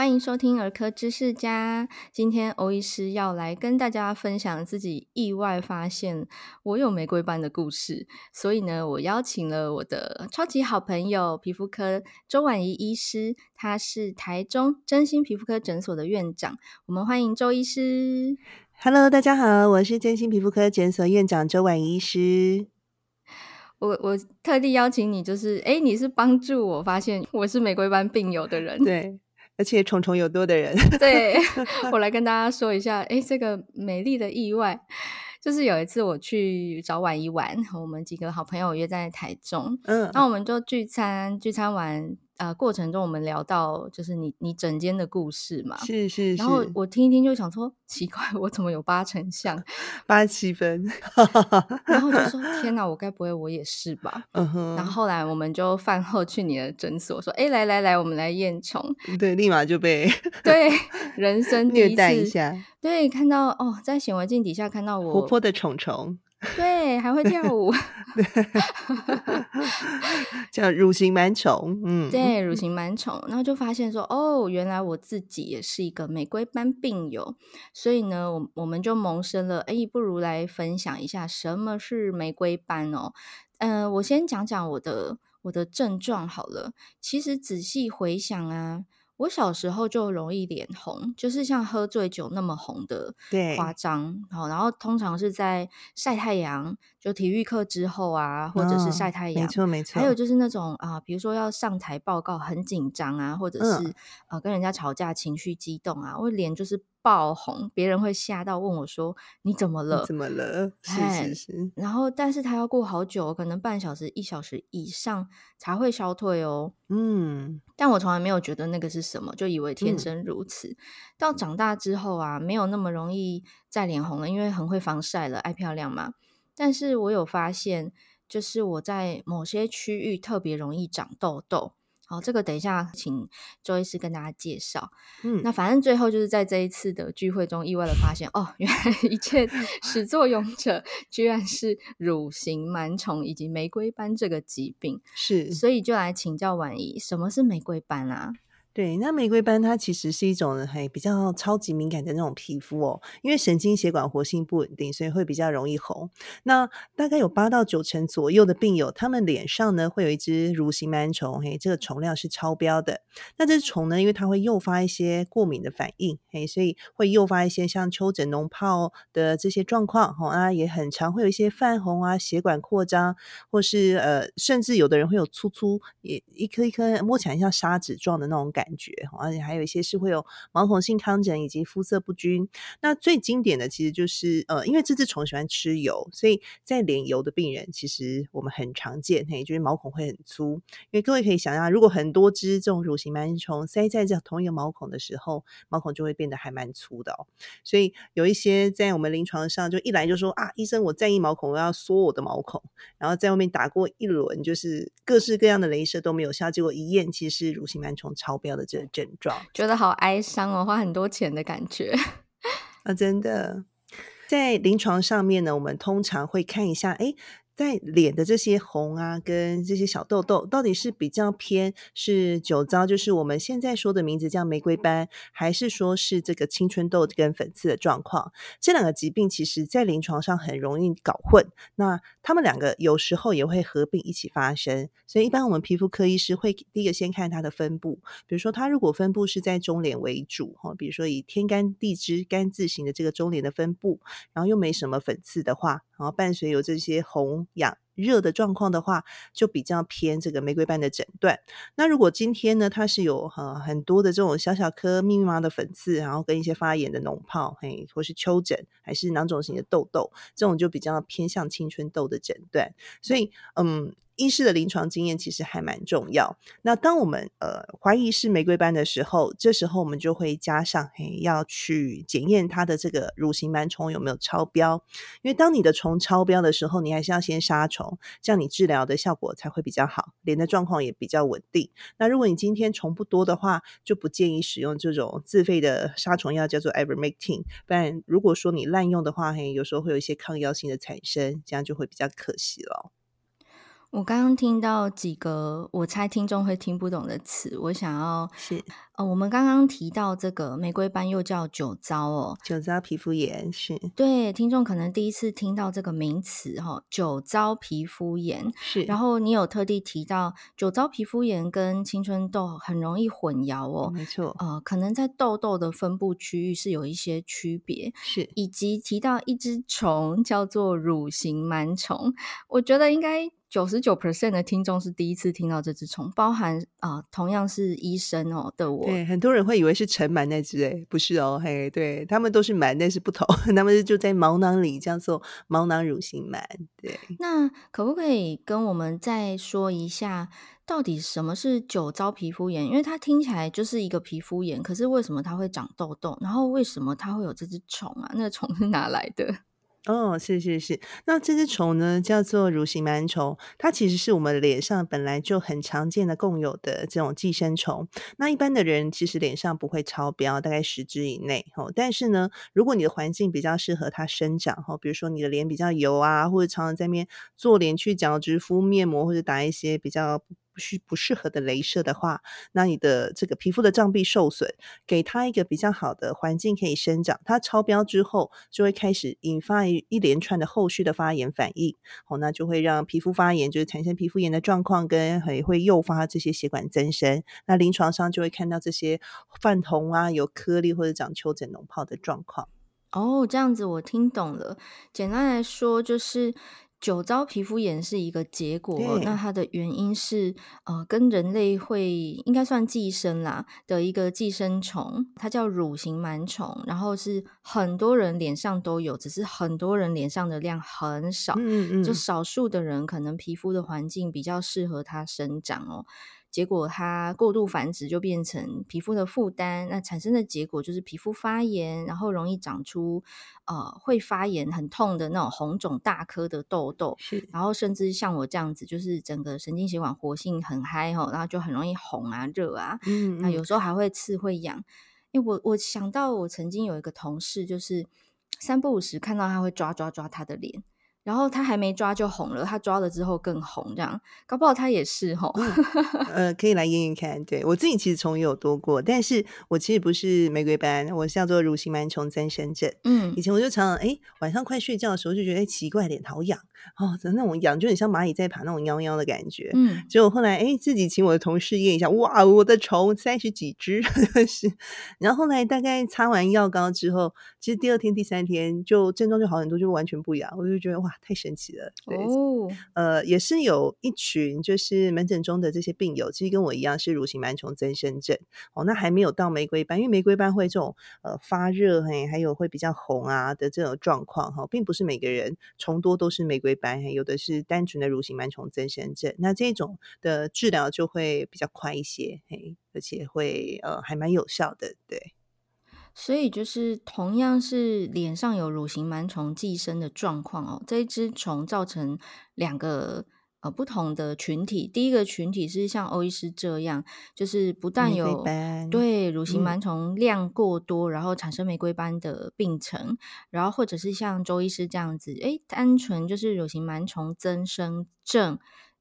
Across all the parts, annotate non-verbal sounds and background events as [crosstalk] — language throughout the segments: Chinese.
欢迎收听儿科知识家。今天欧医师要来跟大家分享自己意外发现我有玫瑰斑的故事。所以呢，我邀请了我的超级好朋友皮肤科周婉仪医师，他是台中真心皮肤科诊所的院长。我们欢迎周医师。Hello，大家好，我是真心皮肤科诊所院长周婉仪医师。我我特地邀请你，就是诶，你是帮助我发现我是玫瑰斑病友的人。对。而且虫虫有多的人，对，[laughs] 我来跟大家说一下，哎，这个美丽的意外，就是有一次我去找婉一玩，我们几个好朋友约在台中，嗯，那我们就聚餐，聚餐完。呃，过程中我们聊到就是你你整间的故事嘛，是是是，然后我听一听就想说奇怪，我怎么有八成像？[laughs] 八七分，[laughs] 然后就说。天哪，我该不会我也是吧？嗯？哼，然后后来我们就饭后去你的诊所说，哎来来来，我们来验虫，对，立马就被 [laughs] 对人生虐待一下，对，看到哦，在显微镜底下看到我活泼的虫虫。[laughs] 对，还会跳舞，[laughs] 叫乳型螨虫，嗯，对，乳型螨虫，然后就发现说，哦，原来我自己也是一个玫瑰斑病友，所以呢，我我们就萌生了，哎，不如来分享一下什么是玫瑰斑哦，嗯、呃，我先讲讲我的我的症状好了，其实仔细回想啊。我小时候就容易脸红，就是像喝醉酒那么红的夸张。好，然后通常是在晒太阳，就体育课之后啊，或者是晒太阳，没错没错。还有就是那种啊、呃，比如说要上台报告很紧张啊，或者是、嗯、呃跟人家吵架情绪激动啊，我脸就是。爆红，别人会吓到问我说：“你怎么了？”怎么了？是是是。然后，但是他要过好久，可能半小时、一小时以上才会消退哦。嗯，但我从来没有觉得那个是什么，就以为天生如此。嗯、到长大之后啊，没有那么容易再脸红了，因为很会防晒了，爱漂亮嘛。但是我有发现，就是我在某些区域特别容易长痘痘。好，这个等一下请周医师跟大家介绍。嗯，那反正最后就是在这一次的聚会中，意外的发现哦，原来一切始作俑者居然是乳型螨虫以及玫瑰斑这个疾病。是，所以就来请教婉仪，什么是玫瑰斑啊？对，那玫瑰斑它其实是一种还比较超级敏感的那种皮肤哦，因为神经血管活性不稳定，所以会比较容易红。那大概有八到九成左右的病友，他们脸上呢会有一只乳形螨虫，嘿，这个虫量是超标的。那这只虫呢，因为它会诱发一些过敏的反应，嘿，所以会诱发一些像丘疹、脓疱的这些状况，哈啊，也很常会有一些泛红啊、血管扩张，或是呃，甚至有的人会有粗粗也一颗一颗摸起来像砂纸状的那种感。感觉，而且还有一些是会有毛孔性糠疹以及肤色不均。那最经典的其实就是呃，因为这只虫喜欢吃油，所以在脸油的病人，其实我们很常见，嘿，就是毛孔会很粗。因为各位可以想象，如果很多只这种乳型螨虫塞在这同一个毛孔的时候，毛孔就会变得还蛮粗的哦。所以有一些在我们临床上就一来就说啊，医生我在意毛孔，我要缩我的毛孔，然后在外面打过一轮，就是各式各样的镭射都没有效，结果一验其实乳型螨虫超标。的这个症状，觉得好哀伤哦，花很多钱的感觉 [laughs] 啊，真的。在临床上面呢，我们通常会看一下，哎。在脸的这些红啊，跟这些小痘痘，到底是比较偏是酒糟，就是我们现在说的名字叫玫瑰斑，还是说是这个青春痘跟粉刺的状况？这两个疾病其实在临床上很容易搞混，那他们两个有时候也会合并一起发生，所以一般我们皮肤科医师会第一个先看它的分布，比如说它如果分布是在中脸为主，哈，比如说以天干地支干字形的这个中脸的分布，然后又没什么粉刺的话。然后伴随有这些红痒热的状况的话，就比较偏这个玫瑰斑的诊断。那如果今天呢，它是有呃很多的这种小小颗密密麻麻的粉刺，然后跟一些发炎的脓泡，嘿，或是丘疹，还是囊肿型的痘痘，这种就比较偏向青春痘的诊断。所以，嗯。医师的临床经验其实还蛮重要。那当我们呃怀疑是玫瑰斑的时候，这时候我们就会加上嘿，要去检验它的这个乳型螨虫有没有超标。因为当你的虫超标的时候，你还是要先杀虫，这样你治疗的效果才会比较好，脸的状况也比较稳定。那如果你今天虫不多的话，就不建议使用这种自费的杀虫药，叫做 Evermaking。不然如果说你滥用的话，嘿，有时候会有一些抗药性的产生，这样就会比较可惜了。我刚刚听到几个我猜听众会听不懂的词，我想要是。呃，我们刚刚提到这个玫瑰斑又叫酒糟哦，酒糟皮肤炎是。对听众可能第一次听到这个名词哈、哦，酒糟皮肤炎。是。然后你有特地提到酒糟皮肤炎跟青春痘很容易混淆哦，没错，呃，可能在痘痘的分布区域是有一些区别，是。以及提到一只虫叫做乳形螨虫，我觉得应该。九十九 percent 的听众是第一次听到这只虫，包含啊、呃，同样是医生哦的我，对，很多人会以为是尘螨那只，诶，不是哦，嘿，对，他们都是螨，但是不同，[laughs] 他们就在毛囊里叫做毛囊乳形螨，对。那可不可以跟我们再说一下，到底什么是酒糟皮肤炎？因为它听起来就是一个皮肤炎，可是为什么它会长痘痘？然后为什么它会有这只虫啊？那个虫是哪来的？哦，是是是，那这只虫呢，叫做乳形螨虫，它其实是我们脸上本来就很常见的共有的这种寄生虫。那一般的人其实脸上不会超标，大概十只以内。哦，但是呢，如果你的环境比较适合它生长，哦，比如说你的脸比较油啊，或者常常在面做脸去角质敷面膜，或者打一些比较。不是不适合的镭射的话，那你的这个皮肤的脏壁受损，给它一个比较好的环境可以生长，它超标之后就会开始引发一一连串的后续的发炎反应，哦，那就会让皮肤发炎，就是产生皮肤炎的状况，跟还会诱发这些血管增生，那临床上就会看到这些泛红啊、有颗粒或者长丘疹、脓泡的状况。哦，这样子我听懂了。简单来说就是。酒糟皮肤炎是一个结果，那它的原因是呃，跟人类会应该算寄生啦的一个寄生虫，它叫乳形螨虫，然后是很多人脸上都有，只是很多人脸上的量很少，嗯嗯，就少数的人可能皮肤的环境比较适合它生长哦。结果它过度繁殖就变成皮肤的负担，那产生的结果就是皮肤发炎，然后容易长出呃会发炎很痛的那种红肿大颗的痘痘，是，然后甚至像我这样子，就是整个神经血管活性很嗨吼，然后就很容易红啊热啊，嗯，嗯，那有时候还会刺会痒。因为我我想到我曾经有一个同事，就是三不五时看到他会抓抓抓他的脸。然后他还没抓就红了，他抓了之后更红，这样搞不好他也是吼。[laughs] 呃，可以来验验看。对，我自己其实虫也有多过，但是我其实不是玫瑰斑，我是叫做蠕形螨虫增生症。嗯，以前我就常常哎晚上快睡觉的时候就觉得哎奇怪，脸好痒哦，那种痒就很像蚂蚁在爬那种痒痒的感觉。嗯，结果后来哎自己请我的同事验一下，哇，我的虫三十几只，[laughs] 是。然后后来大概擦完药膏之后，其实第二天、第三天就症状就好很多，就完全不痒，我就觉得哇。太神奇了，对，哦，呃，也是有一群就是门诊中的这些病友，其实跟我一样是乳形螨虫增生症。哦，那还没有到玫瑰斑，因为玫瑰斑会这种呃发热嘿，还有会比较红啊的这种状况哈，并不是每个人虫多都是玫瑰斑，有的是单纯的乳形螨虫增生症，那这种的治疗就会比较快一些嘿，而且会呃还蛮有效的，对。所以就是同样是脸上有乳形螨虫寄生的状况哦，这一只虫造成两个呃不同的群体。第一个群体是像欧医师这样，就是不但有对乳形螨虫量过多，嗯，然后产生玫瑰斑的病程，然后或者是像周医师这样子，诶，单纯就是乳形螨虫增生症，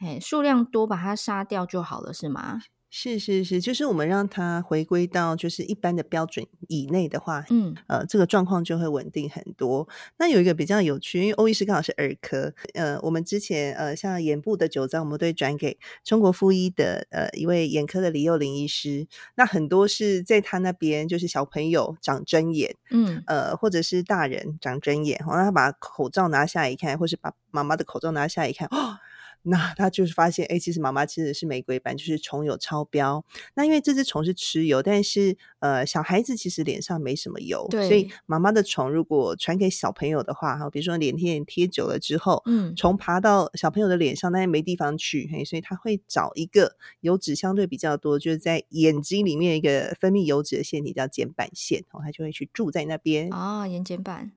诶，数量多把它杀掉就好了，是吗？是是是，就是我们让它回归到就是一般的标准以内的话，嗯，呃，这个状况就会稳定很多。那有一个比较有趣，因为欧医师刚好是儿科，呃，我们之前呃像眼部的酒糟，我们都会转给中国附医的呃一位眼科的李幼林医师。那很多是在他那边，就是小朋友长针眼，嗯，呃，或者是大人长针眼，然后他把口罩拿下来一看，或是把妈妈的口罩拿下来一看，哦。[gasps] 那他就是发现，哎，其实妈妈吃的是玫瑰斑，就是虫有超标。那因为这只虫是吃油，但是呃，小孩子其实脸上没什么油，对，所以妈妈的虫如果传给小朋友的话，哈，比如说脸贴贴久了之后，嗯，虫爬到小朋友的脸上，但是没地方去，嘿，所以他会找一个油脂相对比较多，就是在眼睛里面一个分泌油脂的腺体叫睑板腺，哦，他就会去住在那边啊，眼睑板。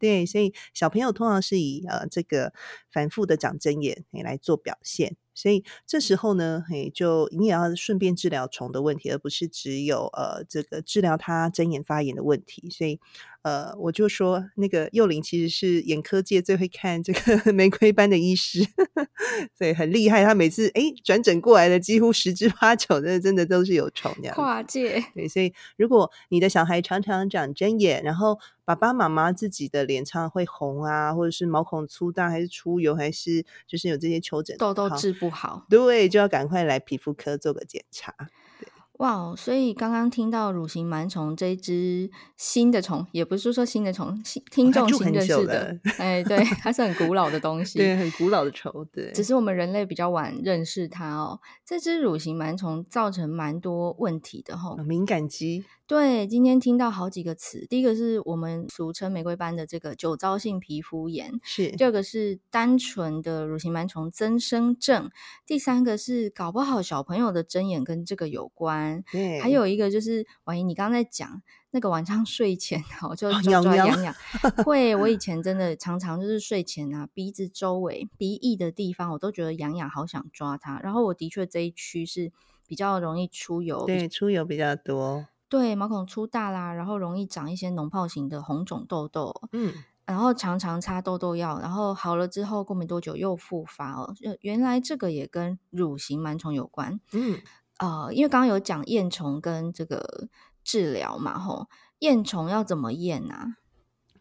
对，所以小朋友通常是以呃这个反复的长针眼来做表现，所以这时候呢，嘿，就你也要顺便治疗虫的问题，而不是只有呃这个治疗它针眼发炎的问题。所以呃，我就说那个幼林其实是眼科界最会看这个 [laughs] 玫瑰斑的医师，[laughs] 所以很厉害。他每次哎转诊过来的几乎十之八九的真的都是有虫的。跨界。对，所以如果你的小孩常常长针眼，然后爸爸妈妈自己的脸常常会红啊，或者是毛孔粗大，还是出油，还是就是有这些丘疹，痘痘治不好，对，就要赶快来皮肤科做个检查。哇哦，所以刚刚听到乳形螨虫这一只新的虫，也不是说新的虫，新听众新认识的，[laughs] 哎，对，它是很古老的东西，对，很古老的虫，对，只是我们人类比较晚认识它哦。这只乳形螨虫造成蛮多问题的吼、哦，敏感肌。对，今天听到好几个词，第一个是我们俗称玫瑰斑的这个酒糟性皮肤炎，是；第二个是单纯的乳形螨虫增生症，第三个是搞不好小朋友的针眼跟这个有关，对，还有一个就是婉仪，你刚刚在讲那个晚上睡前哦，就抓抓痒痒，会，我以 [laughs] 前真的常常就是睡前啊，鼻子周围、鼻翼的地方，我都觉得痒痒，好想抓它。然后我的确这一区是比较容易出油，对，出油比较多。对，毛孔粗大啦，然后容易长一些脓泡型的红肿痘痘，嗯，然后常常擦痘痘药，然后好了之后过没多久又复发哦，原来这个也跟乳形螨虫有关，嗯，呃，因为刚刚有讲验虫跟这个治疗嘛，吼，验虫要怎么验啊？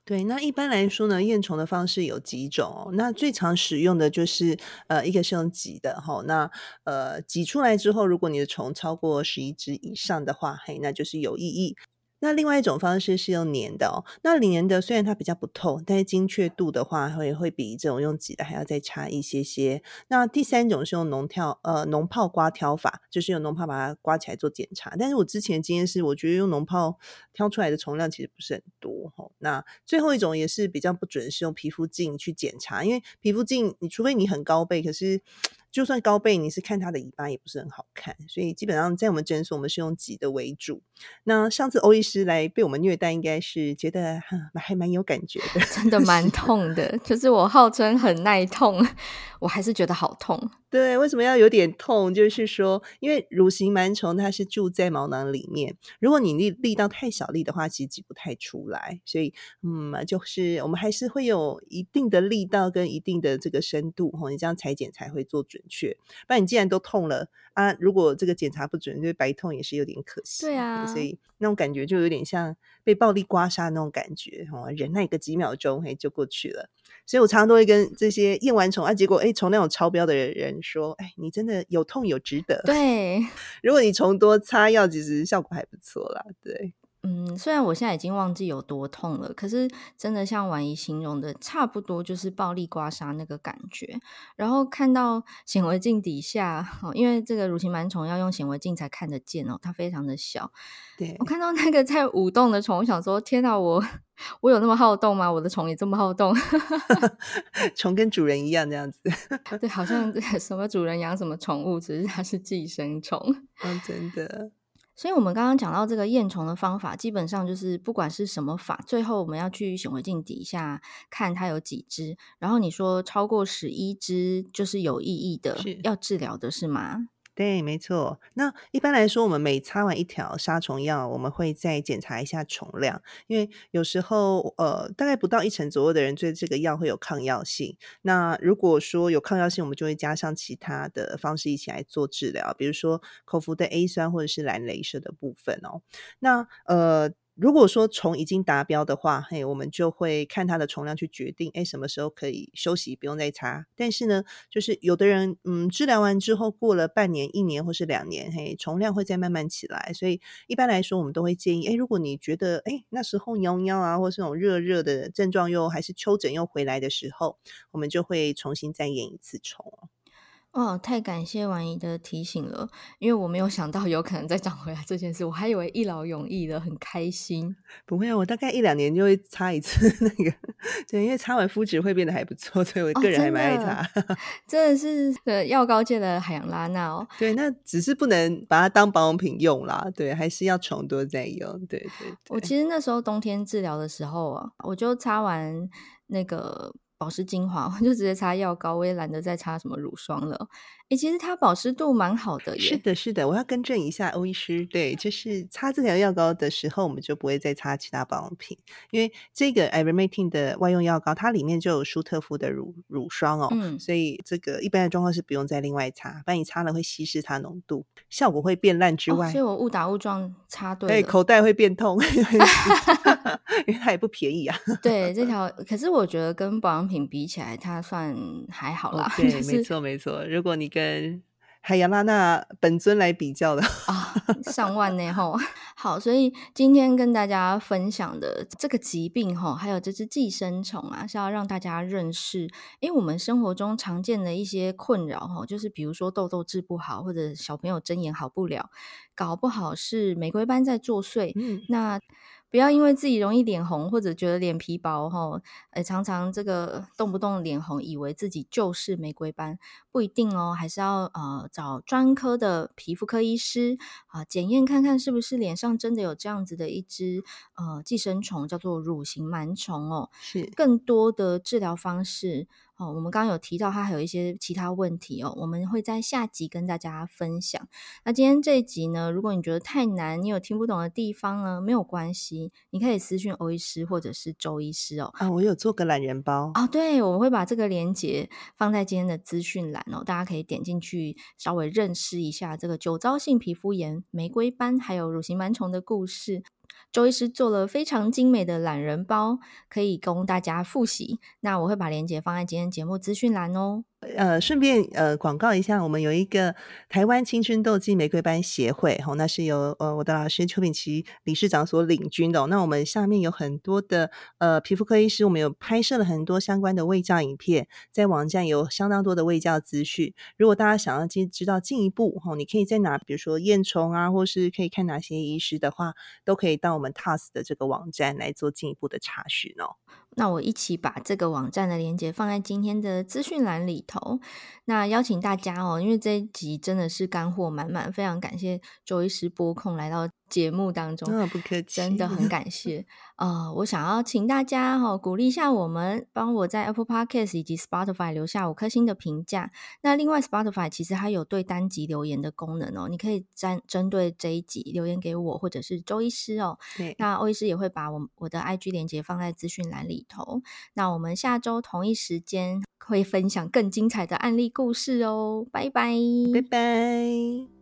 对，那一般来说呢，验虫的方式有几种。那最常使用的就是，呃，一个是用挤的哈。那呃，挤出来之后，如果你的虫超过十一只以上的话，嘿，那就是有意义。那另外一种方式是用粘的哦。那粘的虽然它比较不透，但是精确度的话会会比这种用挤的还要再差一些些。那第三种是用脓跳呃脓泡刮挑法，就是用脓泡把它刮起来做检查。但是我之前的经验是，我觉得用脓泡挑出来的虫量其实不是很多哈。那最后一种也是比较不准，是用皮肤镜去检查，因为皮肤镜你除非你很高倍，可是。就算高倍，你是看它的尾巴也不是很好看，所以基本上在我们诊所，我们是用挤的为主。那上次欧医师来被我们虐待，应该是觉得还蛮有感觉的，真的蛮痛的。就是我号称很耐痛，[laughs] 我还是觉得好痛。对，为什么要有点痛？就是说，因为乳形螨虫它是住在毛囊里面，如果你力力道太小力的话，其实挤不太出来。所以，嗯，就是我们还是会有一定的力道跟一定的这个深度，吼，你这样裁剪才会做准。准确，不然你既然都痛了啊，如果这个检查不准，就白痛也是有点可惜。对啊，所以那种感觉就有点像被暴力刮痧那种感觉，哦，忍耐个几秒钟，嘿，就过去了。所以我常常都会跟这些验完虫啊，结果哎，虫那种超标的人说，哎，你真的有痛有值得。对，[laughs] 如果你虫多擦药，其实效果还不错啦。对。嗯，虽然我现在已经忘记有多痛了，可是真的像婉仪形容的，差不多就是暴力刮痧那个感觉。然后看到显微镜底下，因为这个乳形螨虫要用显微镜才看得见哦，它非常的小。对，我看到那个在舞动的虫，我想说：天哪，我我有那么好动吗？我的虫也这么好动？[laughs] 虫跟主人一样这样子。对，好像 [laughs] 什么主人养什么宠物，只是它是寄生虫。嗯，真的。所以，我们刚刚讲到这个验虫的方法，基本上就是不管是什么法，最后我们要去显微镜底下看它有几只。然后你说超过十一只就是有意义的，要治疗的是吗？对，没错。那一般来说，我们每擦完一条杀虫药，我们会再检查一下虫量，因为有时候，呃，大概不到一成左右的人对这个药会有抗药性。那如果说有抗药性，我们就会加上其他的方式一起来做治疗，比如说口服的 A 酸或者是蓝镭射的部分哦。那呃。如果说虫已经达标的话，嘿，我们就会看它的虫量去决定，哎，什么时候可以休息，不用再擦。但是呢，就是有的人，嗯，治疗完之后过了半年、一年或是两年，嘿，虫量会再慢慢起来。所以一般来说，我们都会建议，哎，如果你觉得，哎，那时候痒痒啊，或是那种热热的症状又还是丘疹又回来的时候，我们就会重新再验一次虫。哦，太感谢婉仪的提醒了，因为我没有想到有可能再长回来这件事，我还以为一劳永逸的，很开心。不会啊，我大概一两年就会擦一次 [laughs] 那个，对，因为擦完肤质会变得还不错，所以我个人还蛮爱擦。哦、真的，真的是呃药膏界的海洋拉娜哦。对，那只是不能把它当保养品用啦，对，还是要重多再用。对对对。我其实那时候冬天治疗的时候啊，我就擦完那个。保湿精华，我就直接擦药膏，我也懒得再擦什么乳霜了。哎，其实它保湿度蛮好的耶。是的，是的，我要更正一下欧医师，对，就是擦这条药膏的时候，我们就不会再擦其他保养品，因为这个 Ivermectin 的外用药膏，它里面就有舒特夫的乳乳霜哦，嗯，所以这个一般的状况是不用再另外擦，不然你擦了会稀释它浓度，效果会变烂之外，哦、所以我误打误撞擦对口袋会变痛，[laughs] 因为它也不便宜啊。[laughs] 对，这条可是我觉得跟保养品比起来，它算还好啦。哦、对，就是、没错没错，如果你跟跟海洋拉娜本尊来比较的啊、[laughs] 哦，上万呢吼。[laughs] 好，所以今天跟大家分享的这个疾病吼，还有这只寄生虫啊，是要让大家认识，因为我们生活中常见的一些困扰吼，就是比如说痘痘治不好，或者小朋友睁眼好不了，搞不好是玫瑰斑在作祟。嗯，那。不要因为自己容易脸红，或者觉得脸皮薄，哈，呃，常常这个动不动脸红，以为自己就是玫瑰斑，不一定哦，还是要呃找专科的皮肤科医师啊，检验看看是不是脸上真的有这样子的一只呃寄生虫，叫做乳型螨虫哦。是，更多的治疗方式。哦，我们刚刚有提到它还有一些其他问题哦，我们会在下集跟大家分享。那今天这一集呢，如果你觉得太难，你有听不懂的地方呢，没有关系，你可以私讯欧医师或者是周医师哦。啊，我有做个懒人包哦，对，我会把这个链接放在今天的资讯栏哦，大家可以点进去稍微认识一下这个酒糟性皮肤炎、玫瑰斑还有乳型螨虫的故事。周医师做了非常精美的懒人包，可以供大家复习。那我会把链接放在今天节目资讯栏哦。呃，顺便呃广告一下，我们有一个台湾青春痘暨玫瑰班协会，吼、那是由呃我的老师邱品奇理事长所领军的、那我们下面有很多的呃皮肤科医师，我们有拍摄了很多相关的卫教影片，在网站有相当多的卫教资讯。如果大家想要进知道进一步，吼、你可以在哪，比如说验虫啊，或是可以看哪些医师的话，都可以到我们 TAS 的这个网站来做进一步的查询哦。那我一起把这个网站的链接放在今天的资讯栏里头。那邀请大家哦，因为这一集真的是干货满满，非常感谢周医师播控来到节目当中，哦、不客气，真的很感 [laughs] 谢。呃，我想要请大家哈、哦、鼓励一下我们，帮我在 Apple Podcast 以及 Spotify 留下五颗星的评价。那另外 Spotify 其实它有对单集留言的功能哦，你可以针针对这一集留言给我或者是周医师哦。对，那欧医师也会把我我的 IG 链接放在资讯栏里头。那我们下周同一时间会分享更精彩的案例故事哦，拜拜，拜拜。